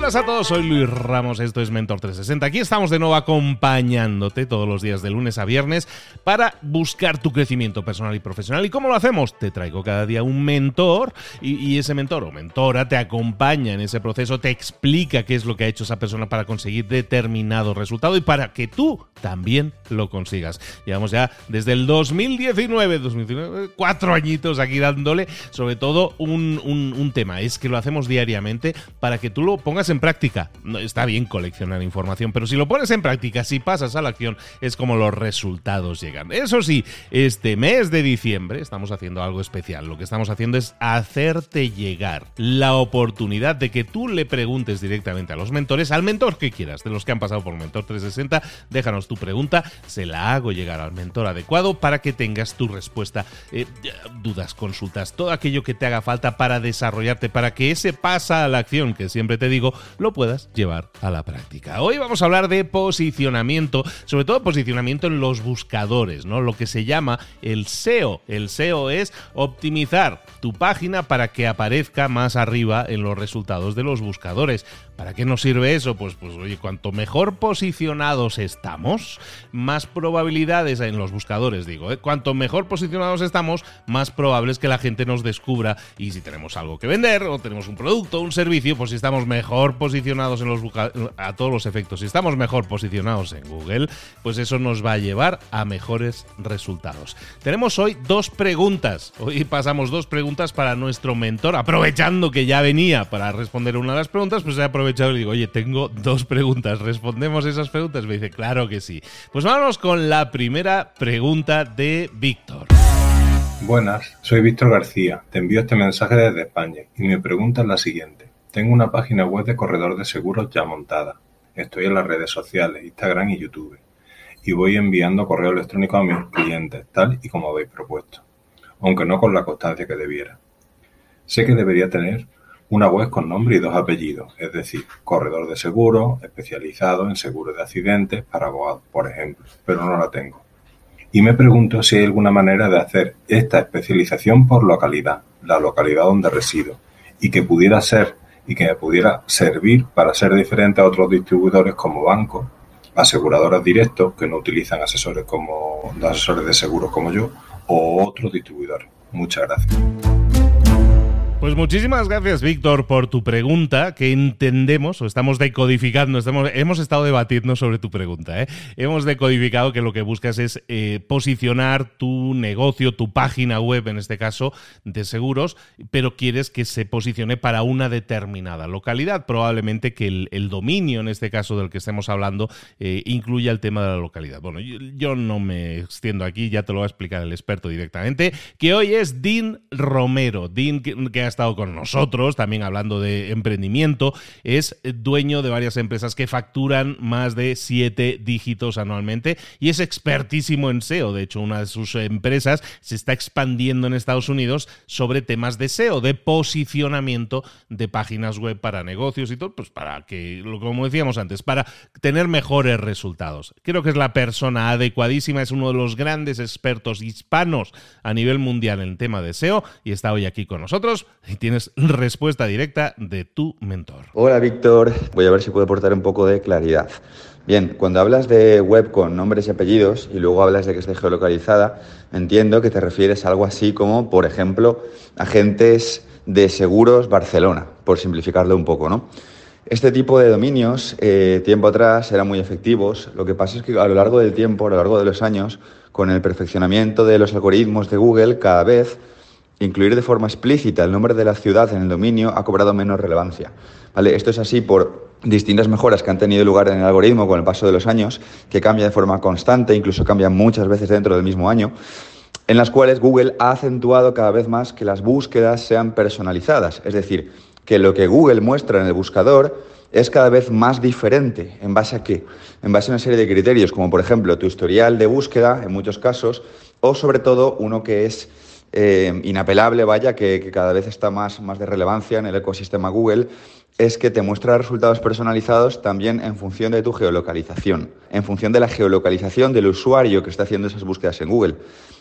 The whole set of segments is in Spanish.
Buenas a todos, soy Luis Ramos, esto es Mentor 360. Aquí estamos de nuevo acompañándote todos los días de lunes a viernes para buscar tu crecimiento personal y profesional. ¿Y cómo lo hacemos? Te traigo cada día un mentor y, ese mentor o mentora te acompaña en ese proceso, te explica qué es lo que ha hecho esa persona para conseguir determinado resultado y para que tú también lo consigas. Llevamos ya desde el 2019, 2019 cuatro añitos aquí dándole sobre todo un, un tema, es que lo hacemos diariamente para que tú lo pongas en práctica, no, está bien coleccionar información, pero si lo pones en práctica, si pasas a la acción, es como los resultados llegan. Eso sí, este mes de diciembre estamos haciendo algo especial. Lo que estamos haciendo es hacerte llegar la oportunidad de que tú le preguntes directamente a los mentores, al mentor que quieras, de los que han pasado por Mentor 360, déjanos tu pregunta, se la hago llegar al mentor adecuado para que tengas tu respuesta, eh, dudas, consultas, todo aquello que te haga falta para desarrollarte, para que ese pasa a la acción que siempre te digo, lo puedas llevar a la práctica. Hoy vamos a hablar de posicionamiento, sobre todo posicionamiento en los buscadores, ¿no? Lo que se llama el SEO. El SEO es optimizar tu página para que aparezca más arriba en los resultados de los buscadores. ¿Para qué nos sirve eso? Pues, pues oye, cuanto mejor posicionados estamos, más probabilidades en los buscadores, digo, ¿eh? cuanto mejor posicionados estamos, más probable es que la gente nos descubra y si tenemos algo que vender o tenemos un producto, un servicio, pues si estamos mejor posicionados en los a todos los efectos, si estamos mejor posicionados en Google, pues eso nos va a llevar a mejores resultados. Tenemos hoy dos preguntas. Hoy pasamos dos preguntas para nuestro mentor, aprovechando que ya venía para responder una de las preguntas, pues he aprovechado y digo, oye, tengo dos preguntas, ¿respondemos esas preguntas? Me dice, claro que sí. Pues vamos con la primera pregunta de Víctor. Buenas, soy Víctor García, te envío este mensaje desde España y mi pregunta es la siguiente. Tengo una página web de corredor de seguros ya montada. Estoy en las redes sociales, Instagram y YouTube. Y voy enviando correo electrónico a mis clientes, tal y como habéis propuesto. Aunque no con la constancia que debiera. Sé que debería tener una web con nombre y dos apellidos, es decir, corredor de seguros, especializado en seguros de accidentes para abogados, por ejemplo, pero no la tengo. Y me pregunto si hay alguna manera de hacer esta especialización por localidad, la localidad donde resido, y que pudiera ser y que me pudiera servir para ser diferente a otros distribuidores como bancos, aseguradoras directos que no utilizan asesores como asesores de seguros como yo o otros distribuidores. Muchas gracias. Pues muchísimas gracias, Víctor, por tu pregunta, que entendemos o estamos decodificando, estamos, hemos estado debatiendo sobre tu pregunta. ¿eh? Hemos decodificado que lo que buscas es eh, posicionar tu negocio, tu página web, en este caso, de seguros, pero quieres que se posicione para una determinada localidad. Probablemente que el, dominio, en este caso del que estemos hablando, eh, incluya el tema de la localidad. Bueno, yo, yo no me extiendo aquí, ya te lo va a explicar el experto directamente, que hoy es Dean Romero. Dean, que ha estado con nosotros, también hablando de emprendimiento, es dueño de varias empresas que facturan más de siete dígitos anualmente y es expertísimo en SEO. De hecho, una de sus empresas se está expandiendo en Estados Unidos sobre temas de SEO, de posicionamiento de páginas web para negocios y todo, pues para que, como decíamos antes, para tener mejores resultados. Creo que es la persona adecuadísima, es uno de los grandes expertos hispanos a nivel mundial en tema de SEO y está hoy aquí con nosotros y tienes respuesta directa de tu mentor. Hola Víctor, voy a ver si puedo aportar un poco de claridad. Bien, cuando hablas de web con nombres y apellidos y luego hablas de que esté geolocalizada, entiendo que te refieres a algo así como, por ejemplo, agentes de seguros Barcelona, por simplificarlo un poco, ¿no? Este tipo de dominios, eh, tiempo atrás, eran muy efectivos. Lo que pasa es que a lo largo del tiempo, a lo largo de los años, con el perfeccionamiento de los algoritmos de Google, cada vez incluir de forma explícita el nombre de la ciudad en el dominio ha cobrado menos relevancia. ¿Vale? Esto es así por distintas mejoras que han tenido lugar en el algoritmo con el paso de los años, que cambia de forma constante, incluso cambia muchas veces dentro del mismo año, en las cuales Google ha acentuado cada vez más que las búsquedas sean personalizadas, es decir, que lo que Google muestra en el buscador es cada vez más diferente. ¿En base a qué? En base a una serie de criterios, como por ejemplo tu historial de búsqueda, en muchos casos, o sobre todo uno que es eh, inapelable, vaya, que, cada vez está más, más de relevancia en el ecosistema Google, es que te muestra resultados personalizados también en función de tu geolocalización, en función de la geolocalización del usuario que está haciendo esas búsquedas en Google.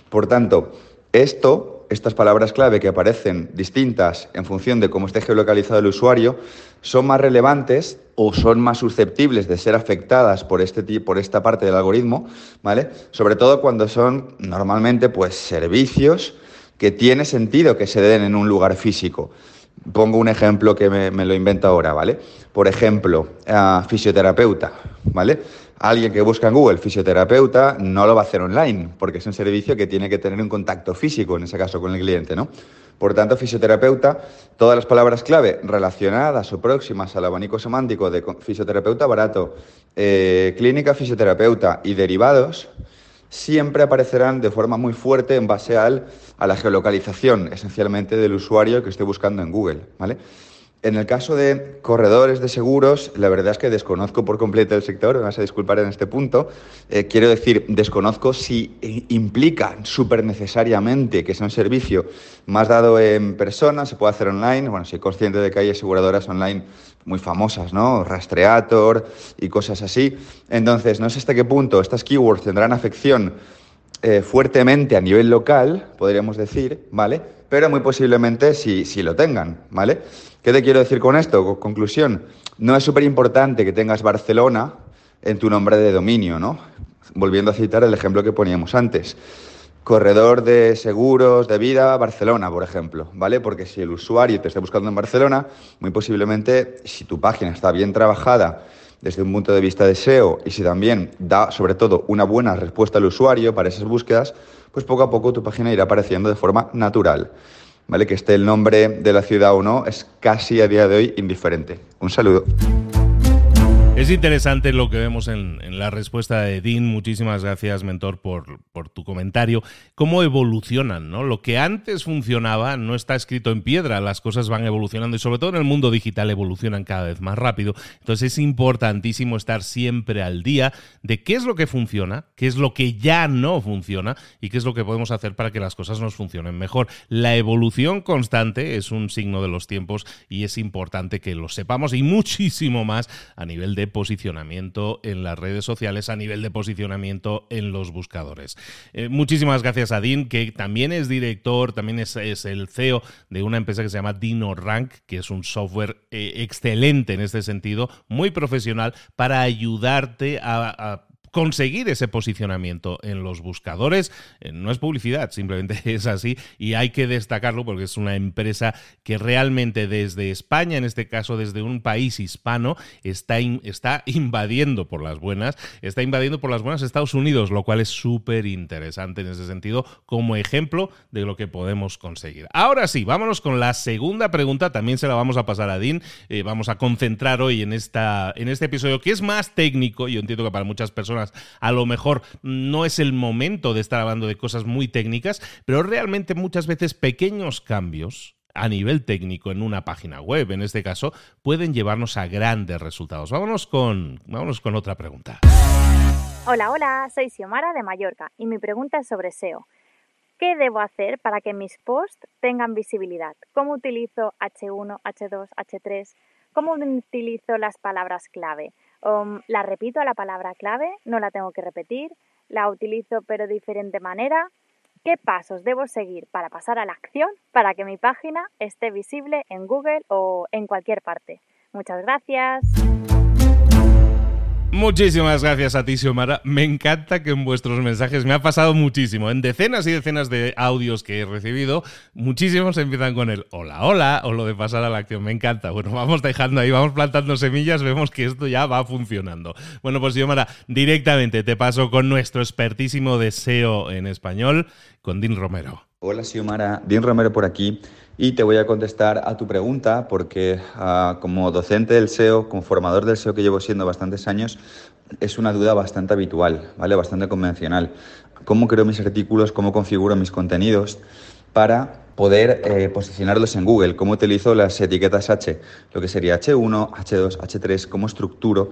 Por tanto, esto, estas palabras clave que aparecen distintas en función de cómo esté geolocalizado el usuario, son más relevantes o son más susceptibles de ser afectadas por, este, por esta parte del algoritmo, ¿vale? Sobre todo cuando son normalmente pues servicios que tiene sentido que se den en un lugar físico. Pongo un ejemplo que me, lo invento ahora, ¿vale? Por ejemplo, fisioterapeuta, ¿vale? Alguien que busca en Google fisioterapeuta no lo va a hacer online, porque es un servicio que tiene que tener un contacto físico, en ese caso con el cliente, ¿no? Por tanto, fisioterapeuta, todas las palabras clave relacionadas o próximas al abanico semántico de fisioterapeuta barato, eh, clínica fisioterapeuta y derivados, siempre aparecerán de forma muy fuerte en base al, a la geolocalización, esencialmente del usuario que esté buscando en Google. ¿vale? En el caso de corredores de seguros, la verdad es que desconozco por completo el sector, me vas a disculpar en este punto. Eh, quiero decir, desconozco si implica súper necesariamente que sea un servicio más dado en persona, se puede hacer online. Bueno, soy consciente de que hay aseguradoras online muy famosas, ¿no? Rastreator y cosas así. Entonces, no sé hasta qué punto estas keywords tendrán afección eh, fuertemente a nivel local, podríamos decir, ¿vale? Pero muy posiblemente si, si lo tengan, ¿vale? ¿Qué te quiero decir con esto? Conclusión, no es súper importante que tengas Barcelona en tu nombre de dominio, ¿no? Volviendo a citar el ejemplo que poníamos antes. Corredor de seguros de vida Barcelona, por ejemplo, ¿vale? Porque si el usuario te está buscando en Barcelona, muy posiblemente, si tu página está bien trabajada desde un punto de vista de SEO y si también da, sobre todo, una buena respuesta al usuario para esas búsquedas, pues poco a poco tu página irá apareciendo de forma natural. ¿vale? Que esté el nombre de la ciudad o no es casi a día de hoy indiferente. Un saludo. Es interesante lo que vemos en, la respuesta de Dean. Muchísimas gracias, mentor, por, por, tu comentario. Cómo evolucionan, ¿no? Lo que antes funcionaba no está escrito en piedra, las cosas van evolucionando y sobre todo en el mundo digital evolucionan cada vez más rápido. Entonces es importantísimo estar siempre al día de qué es lo que funciona, qué es lo que ya no funciona y qué es lo que podemos hacer para que las cosas nos funcionen mejor. La evolución constante es un signo de los tiempos y es importante que lo sepamos y muchísimo más a nivel de posicionamiento en las redes sociales, a nivel de posicionamiento en los buscadores. Eh, muchísimas gracias a Dean, que también es director, también es, el CEO de una empresa que se llama DinoRank, que es un software eh, excelente en este sentido, muy profesional, para ayudarte a conseguir ese posicionamiento en los buscadores. Eh, no es publicidad, simplemente es así y hay que destacarlo porque es una empresa que realmente desde España, en este caso desde un país hispano, está, está invadiendo por las buenas, está invadiendo por las buenas Estados Unidos, lo cual es súper interesante en ese sentido como ejemplo de lo que podemos conseguir. Ahora sí, vámonos con la segunda pregunta, también se la vamos a pasar a Dean, eh, vamos a concentrar hoy en, esta, en este episodio que es más técnico, yo entiendo que para muchas a lo mejor no es el momento de estar hablando de cosas muy técnicas, pero realmente muchas veces pequeños cambios a nivel técnico en una página web, en este caso, pueden llevarnos a grandes resultados. Vámonos con, vámonos con otra pregunta. Hola, hola, soy Xiomara de Mallorca y mi pregunta es sobre SEO. ¿Qué debo hacer para que mis posts tengan visibilidad? ¿Cómo utilizo H1, H2, H3? ¿Cómo utilizo las palabras clave? Um, la repito a la palabra clave, no la tengo que repetir, la utilizo pero de diferente manera. ¿Qué pasos debo seguir para pasar a la acción para que mi página esté visible en Google o en cualquier parte? Muchas gracias. Muchísimas gracias a ti, Xiomara. Me encanta que en vuestros mensajes me ha pasado muchísimo. En decenas y decenas de audios que he recibido, muchísimos empiezan con el hola, hola, o lo de pasar a la acción. Me encanta. Bueno, vamos dejando ahí, vamos plantando semillas, vemos que esto ya va funcionando. Bueno, pues Xiomara, directamente te paso con nuestro expertísimo deseo en español, con Dean Romero. Hola, Xiomara. Dean Romero por aquí y te voy a contestar a tu pregunta porque ah, como docente del SEO, como formador del SEO que llevo siendo bastantes años, es una duda bastante habitual, ¿vale? Bastante convencional. ¿Cómo creo mis artículos? ¿Cómo configuro mis contenidos? Para poder eh, posicionarlos en Google, cómo utilizo las etiquetas H, lo que sería H1, H2, H3, cómo estructuro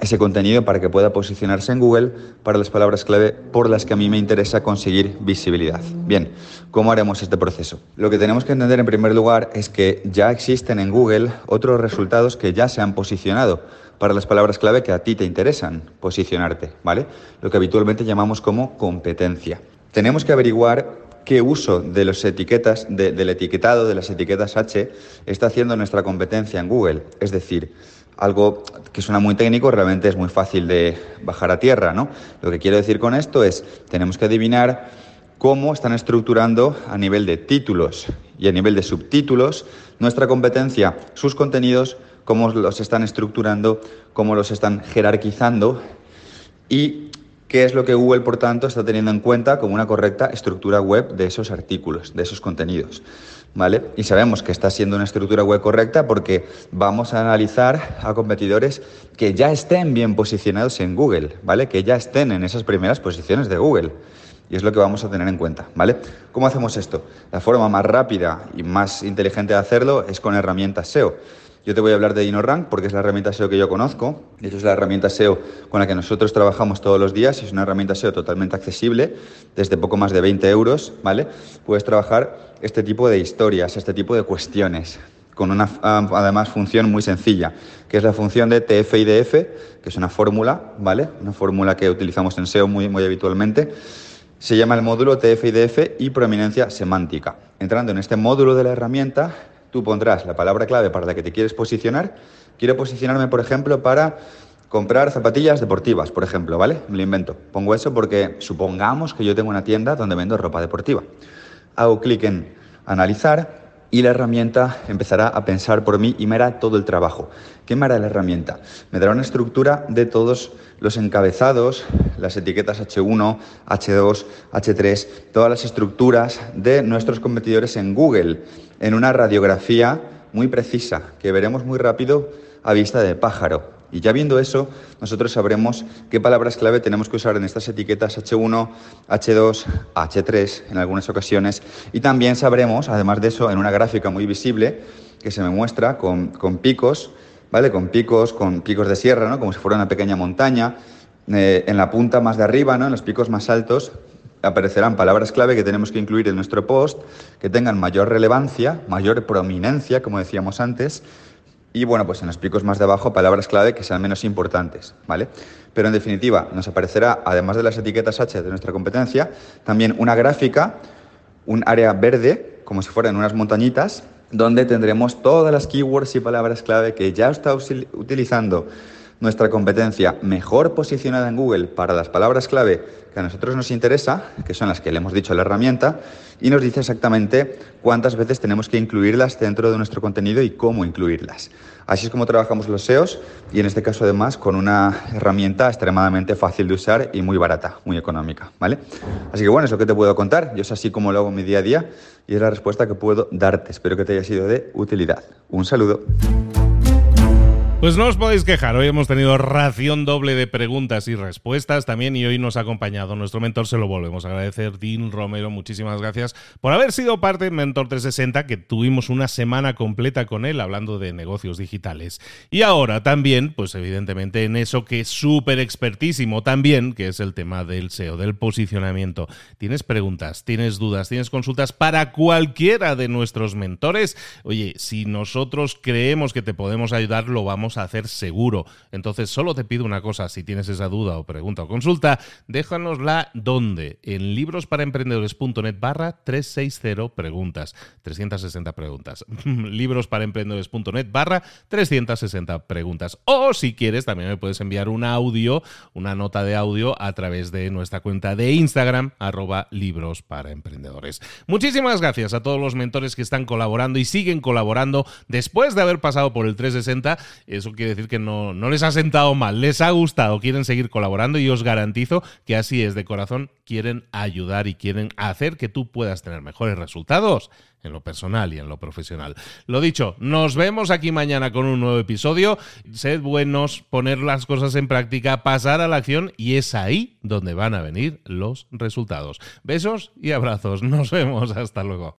ese contenido para que pueda posicionarse en Google para las palabras clave por las que a mí me interesa conseguir visibilidad. Bien, ¿cómo haremos este proceso? Lo que tenemos que entender en primer lugar es que ya existen en Google otros resultados que ya se han posicionado para las palabras clave que a ti te interesan posicionarte, ¿vale? Lo que habitualmente llamamos como competencia. Tenemos que averiguar qué uso de las etiquetas, del etiquetado de las etiquetas H está haciendo nuestra competencia en Google. Es decir, algo que suena muy técnico, realmente es muy fácil de bajar a tierra, ¿no? Lo que quiero decir con esto es, tenemos que adivinar cómo están estructurando a nivel de títulos y a nivel de subtítulos nuestra competencia, sus contenidos, cómo los están estructurando, cómo los están jerarquizando y qué es lo que Google, por tanto, está teniendo en cuenta como una correcta estructura web de esos artículos, de esos contenidos. ¿Vale? Y sabemos que está siendo una estructura web correcta porque vamos a analizar a competidores que ya estén bien posicionados en Google, ¿vale? Que ya estén en esas primeras posiciones de Google. Y es lo que vamos a tener en cuenta, ¿vale? ¿Cómo hacemos esto? La forma más rápida y más inteligente de hacerlo es con herramientas SEO. Yo te voy a hablar de DinoRank porque es la herramienta SEO que yo conozco. De hecho, es la herramienta SEO con la que nosotros trabajamos todos los días. Es una herramienta SEO totalmente accesible, desde poco más de 20 euros, ¿vale? Puedes trabajar este tipo de historias, este tipo de cuestiones, con una, además, función muy sencilla, que es la función de TF-IDF, que es una fórmula, ¿vale? Una fórmula que utilizamos en SEO muy, muy habitualmente. Se llama el módulo TF-IDF y prominencia semántica. Entrando en este módulo de la herramienta, tú pondrás la palabra clave para la que te quieres posicionar. Quiero posicionarme, por ejemplo, para comprar zapatillas deportivas, por ejemplo, ¿vale? Me lo invento. Pongo eso porque supongamos que yo tengo una tienda donde vendo ropa deportiva. Hago clic en analizar y la herramienta empezará a pensar por mí y me hará todo el trabajo. ¿Qué me hará la herramienta? Me dará una estructura de todos los encabezados, las etiquetas H1, H2, H3, todas las estructuras de nuestros competidores en Google, en una radiografía muy precisa que veremos muy rápido a vista de pájaro. Y ya viendo eso, nosotros sabremos qué palabras clave tenemos que usar en estas etiquetas H1, H2, H3 en algunas ocasiones. Y también sabremos, además de eso, en una gráfica muy visible que se me muestra con, picos, ¿vale? Con picos, con picos de sierra, ¿no? Como si fuera una pequeña montaña. Eh, en la punta más de arriba, ¿no? En los picos más altos, aparecerán palabras clave que tenemos que incluir en nuestro post, que tengan mayor relevancia, mayor prominencia, como decíamos antes, y bueno, pues en los picos más de abajo palabras clave que sean menos importantes, ¿vale? Pero en definitiva nos aparecerá, además de las etiquetas H de nuestra competencia, también una gráfica, un área verde, como si fueran unas montañitas, donde tendremos todas las keywords y palabras clave que ya está utilizando nuestra competencia mejor posicionada en Google para las palabras clave que a nosotros nos interesa, que son las que le hemos dicho a la herramienta, y nos dice exactamente cuántas veces tenemos que incluirlas dentro de nuestro contenido y cómo incluirlas. Así es como trabajamos los SEOs y en este caso además con una herramienta extremadamente fácil de usar y muy barata, muy económica, ¿vale? Así que bueno, es lo que te puedo contar. Yo es así como lo hago en mi día a día y es la respuesta que puedo darte. Espero que te haya sido de utilidad. Un saludo. Pues no os podéis quejar, hoy hemos tenido ración doble de preguntas y respuestas también y hoy nos ha acompañado nuestro mentor, se lo volvemos a agradecer, Dean Romero, muchísimas gracias por haber sido parte de Mentor 360, que tuvimos una semana completa con él hablando de negocios digitales. Y ahora también, pues evidentemente en eso que es súper expertísimo también, que es el tema del SEO, del posicionamiento. ¿Tienes preguntas, tienes dudas, tienes consultas para cualquiera de nuestros mentores? Oye, si nosotros creemos que te podemos ayudar, lo vamos hacer seguro. Entonces, solo te pido una cosa, si tienes esa duda o pregunta o consulta, déjanosla donde, en librosparaemprendedores.net barra 360 preguntas, 360 preguntas, librosparaemprendedores.net barra 360 preguntas. O si quieres, también me puedes enviar un audio, una nota de audio a través de nuestra cuenta de Instagram, arroba libros. Muchísimas gracias a todos los mentores que están colaborando y siguen colaborando después de haber pasado por el 360 eso quiere decir que no, no les ha sentado mal, les ha gustado, quieren seguir colaborando y os garantizo que así es de corazón, quieren ayudar y quieren hacer que tú puedas tener mejores resultados en lo personal y en lo profesional. Lo dicho, nos vemos aquí mañana con un nuevo episodio. Sed buenos, poner las cosas en práctica, pasar a la acción y es ahí donde van a venir los resultados. Besos y abrazos. Nos vemos. Hasta luego.